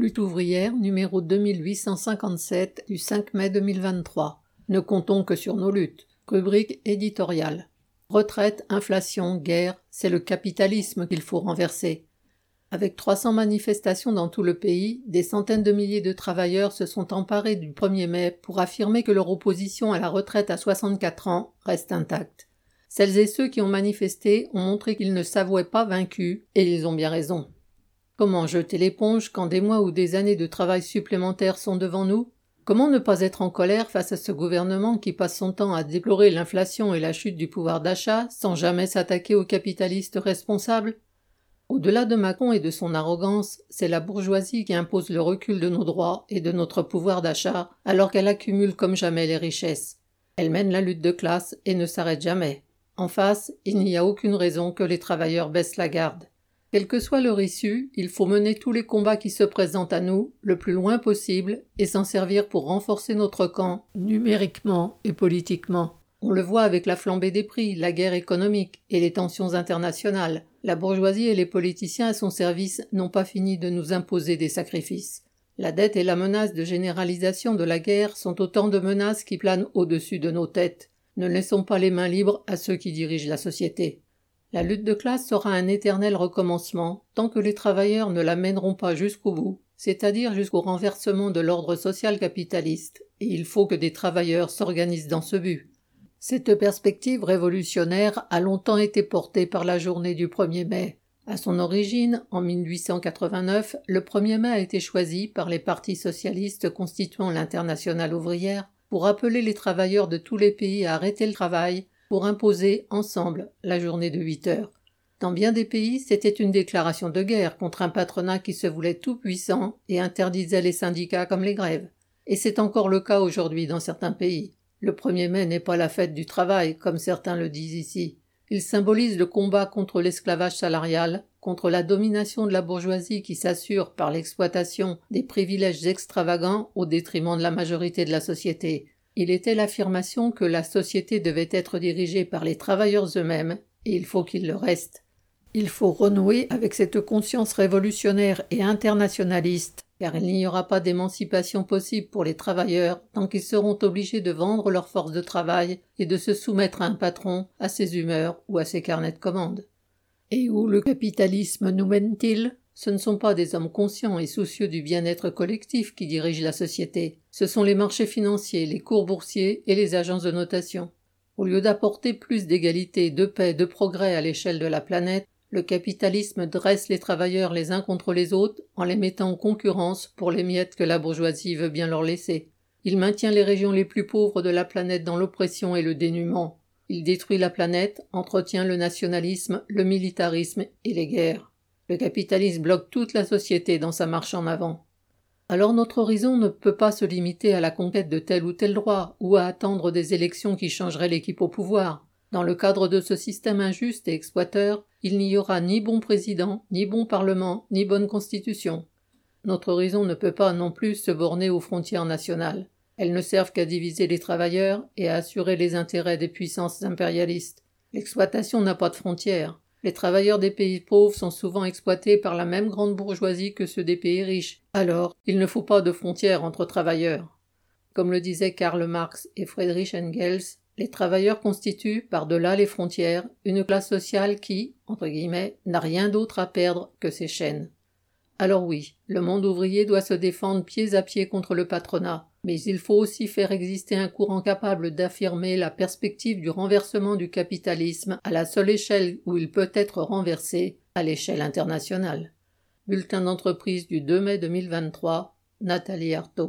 Lutte ouvrière numéro 2857 du 5 mai 2023. Ne comptons que sur nos luttes. Rubrique éditoriale. Retraite, inflation, guerre, c'est le capitalisme qu'il faut renverser. Avec 300 manifestations dans tout le pays, des centaines de milliers de travailleurs se sont emparés du 1er mai pour affirmer que leur opposition à la retraite à 64 ans reste intacte. Celles et ceux qui ont manifesté ont montré qu'ils ne s'avouaient pas vaincus, et ils ont bien raison. Comment jeter l'éponge quand des mois ou des années de travail supplémentaires sont devant nous? Comment ne pas être en colère face à ce gouvernement qui passe son temps à déplorer l'inflation et la chute du pouvoir d'achat sans jamais s'attaquer aux capitalistes responsables? Au-delà de Macron et de son arrogance, c'est la bourgeoisie qui impose le recul de nos droits et de notre pouvoir d'achat, alors qu'elle accumule comme jamais les richesses. Elle mène la lutte de classe et ne s'arrête jamais. En face, il n'y a aucune raison que les travailleurs baissent la garde. Quel que soit leur issue, il faut mener tous les combats qui se présentent à nous le plus loin possible et s'en servir pour renforcer notre camp, numériquement et politiquement. On le voit avec la flambée des prix, la guerre économique et les tensions internationales. La bourgeoisie et les politiciens à son service n'ont pas fini de nous imposer des sacrifices. La dette et la menace de généralisation de la guerre sont autant de menaces qui planent au-dessus de nos têtes. Ne laissons pas les mains libres à ceux qui dirigent la société. La lutte de classe sera un éternel recommencement tant que les travailleurs ne la mèneront pas jusqu'au bout, c'est-à-dire jusqu'au renversement de l'ordre social capitaliste, et il faut que des travailleurs s'organisent dans ce but. Cette perspective révolutionnaire a longtemps été portée par la journée du 1er mai. À son origine, en 1889, le 1er mai a été choisi par les partis socialistes constituant l'internationale ouvrière pour appeler les travailleurs de tous les pays à arrêter le travail pour imposer ensemble la journée de 8 heures. Dans bien des pays, c'était une déclaration de guerre contre un patronat qui se voulait tout puissant et interdisait les syndicats comme les grèves. Et c'est encore le cas aujourd'hui dans certains pays. Le 1er mai n'est pas la fête du travail, comme certains le disent ici. Il symbolise le combat contre l'esclavage salarial, contre la domination de la bourgeoisie qui s'assure par l'exploitation des privilèges extravagants au détriment de la majorité de la société. Il était l'affirmation que la société devait être dirigée par les travailleurs eux-mêmes, et il faut qu'il le reste. Il faut renouer avec cette conscience révolutionnaire et internationaliste car il n'y aura pas d'émancipation possible pour les travailleurs tant qu'ils seront obligés de vendre leur force de travail et de se soumettre à un patron, à ses humeurs ou à ses carnets de commandes. Et où le capitalisme nous mène-t-il? Ce ne sont pas des hommes conscients et soucieux du bien-être collectif qui dirigent la société, ce sont les marchés financiers, les cours boursiers et les agences de notation. Au lieu d'apporter plus d'égalité, de paix, de progrès à l'échelle de la planète, le capitalisme dresse les travailleurs les uns contre les autres en les mettant en concurrence pour les miettes que la bourgeoisie veut bien leur laisser. Il maintient les régions les plus pauvres de la planète dans l'oppression et le dénuement. Il détruit la planète, entretient le nationalisme, le militarisme et les guerres. Le capitalisme bloque toute la société dans sa marche en avant. Alors notre horizon ne peut pas se limiter à la conquête de tel ou tel droit, ou à attendre des élections qui changeraient l'équipe au pouvoir. Dans le cadre de ce système injuste et exploiteur, il n'y aura ni bon président, ni bon parlement, ni bonne constitution. Notre horizon ne peut pas non plus se borner aux frontières nationales. Elles ne servent qu'à diviser les travailleurs et à assurer les intérêts des puissances impérialistes. L'exploitation n'a pas de frontières. Les travailleurs des pays pauvres sont souvent exploités par la même grande bourgeoisie que ceux des pays riches. Alors, il ne faut pas de frontières entre travailleurs. Comme le disaient Karl Marx et Friedrich Engels, les travailleurs constituent, par-delà les frontières, une classe sociale qui, entre guillemets, n'a rien d'autre à perdre que ses chaînes. Alors oui, le monde ouvrier doit se défendre pieds à pied contre le patronat, mais il faut aussi faire exister un courant capable d'affirmer la perspective du renversement du capitalisme à la seule échelle où il peut être renversé, à l'échelle internationale. Bulletin d'entreprise du 2 mai 2023, Nathalie Artaud.